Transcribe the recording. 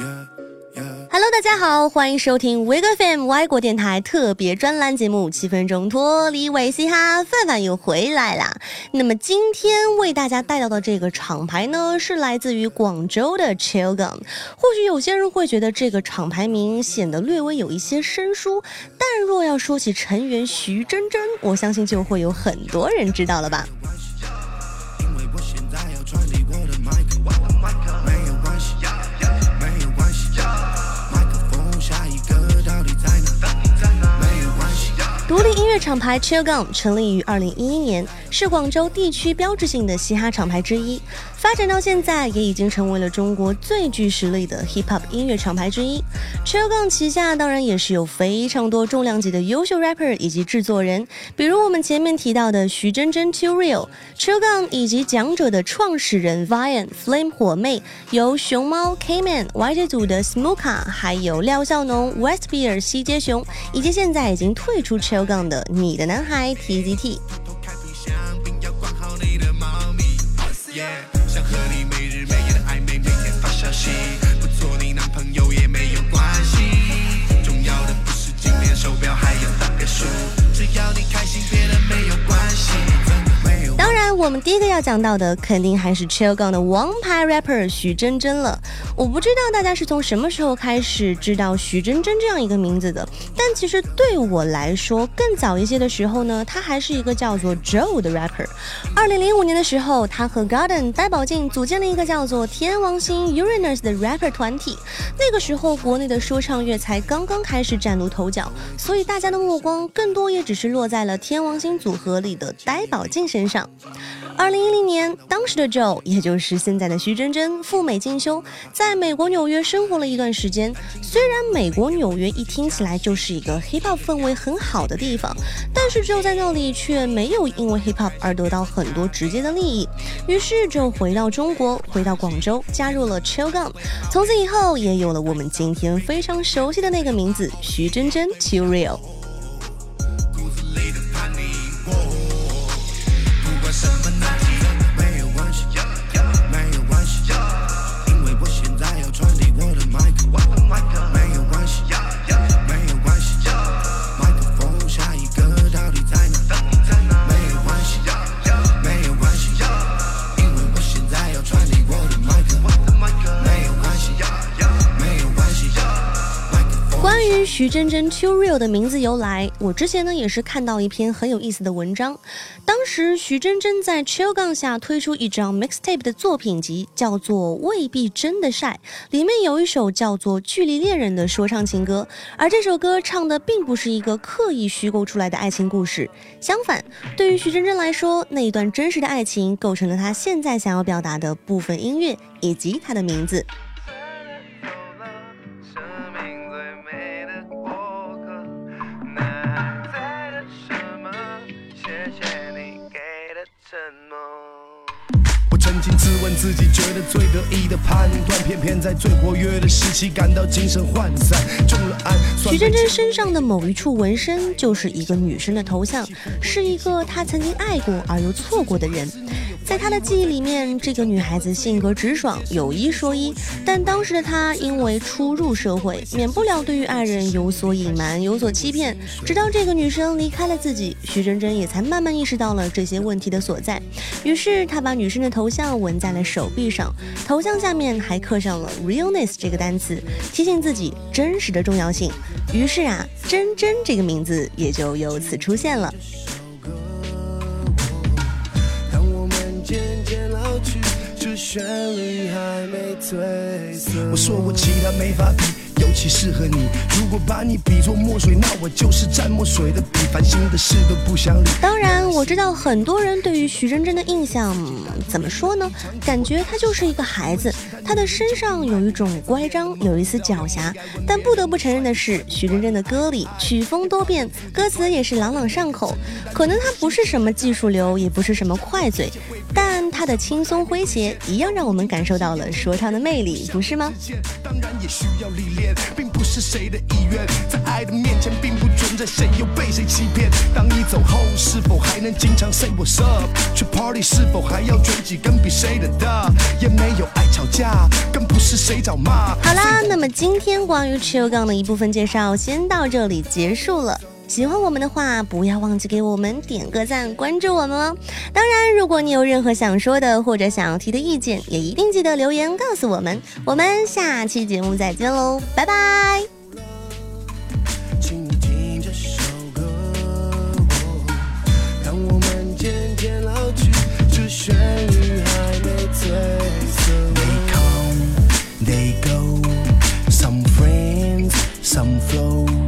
Hello，大家好，欢迎收听 w i g FM 外国电台特别专栏节目《七分钟脱离维嘻哈》，范范又回来啦。那么今天为大家带到的这个厂牌呢，是来自于广州的 Chill Gun。或许有些人会觉得这个厂牌名显得略微有一些生疏，但若要说起成员徐真真，我相信就会有很多人知道了吧。独立音乐厂牌 Chill Gun 成立于二零一一年，是广州地区标志性的嘻哈厂牌之一。发展到现在，也已经成为了中国最具实力的 hip hop 音乐厂牌之一。Chill Gun 旗下当然也是有非常多重量级的优秀 rapper 以及制作人，比如我们前面提到的徐真真 Too Real，Chill Gun 以及讲者的创始人 Vian Flame 火妹，由熊猫 Kman YJ 组的 Smoka，还有廖笑农 Westbeer 西街熊，以及现在已经退出 Chill。杠的你的男孩 TGT。我们第一个要讲到的，肯定还是 Chill Gun 的王牌 rapper 徐真真了。我不知道大家是从什么时候开始知道徐真真这样一个名字的，但其实对我来说，更早一些的时候呢，他还是一个叫做 Joe 的 rapper。二零零五年的时候，他和 Garden 戴宝静组建了一个叫做天王星 Uranus 的 rapper 团体。那个时候，国内的说唱乐才刚刚开始崭露头角，所以大家的目光更多也只是落在了天王星组合里的呆宝静身上。二零一零年，当时的 Joe，也就是现在的徐真真，赴美进修，在美国纽约生活了一段时间。虽然美国纽约一听起来就是一个 hip hop 氛围很好的地方，但是 Joe 在那里却没有因为 hip hop 而得到很多直接的利益。于是 Joe 回到中国，回到广州，加入了 Chill Gun。从此以后，也有了我们今天非常熟悉的那个名字——徐真真 Too Real。于徐真真 Too Real 的名字由来，我之前呢也是看到一篇很有意思的文章。当时徐真真在 Chill 杠下推出一张 Mixtape 的作品集，叫做《未必真的晒》，里面有一首叫做《距离恋人》的说唱情歌。而这首歌唱的并不是一个刻意虚构出来的爱情故事，相反，对于徐真真来说，那一段真实的爱情构成了她现在想要表达的部分音乐以及她的名字。自己觉得最得意的判断，偏偏在最活跃的时期感到精神涣散。中了案。徐真真身上的某一处纹身就是一个女生的头像，是一个她曾经爱过而又错过的人。在她的记忆里面，这个女孩子性格直爽，有一说一。但当时的她因为初入社会，免不了对于爱人有所隐瞒、有所欺骗。直到这个女生离开了自己，徐真真也才慢慢意识到了这些问题的所在。于是她把女生的头像纹在了手臂上，头像下面还刻上了 realness 这个单词，提醒自己真实的重要性。于是啊，真真这个名字也就由此出现了。旋律还没退我说我其他没法比，其适合你。如果把你比作墨水，那我就是蘸墨水的笔，烦心的事都不想理。当然，我知道很多人对于徐真真的印象怎么说呢？感觉她就是一个孩子，她的身上有一种乖张，有一丝狡黠。但不得不承认的是，徐真真的歌里曲风多变，歌词也是朗朗上口。可能她不是什么技术流，也不是什么快嘴，但。他的轻松诙谐，一样让我们感受到了说唱的魅力，不是吗？当然也需要历练，并不是谁的意愿，在爱的面前，并不存在谁又被谁欺骗。当你走后，是否还能经常 say what's up？去 party 是否还要卷几根比谁的大？也没有爱吵架，更不是谁找骂。好啦，那么今天关于 Chill 杠的一部分介绍先到这里结束了。喜欢我们的话，不要忘记给我们点个赞，关注我们哦。当然，如果你有任何想说的或者想要提的意见，也一定记得留言告诉我们。我们下期节目再见喽，拜拜。Some friends, some.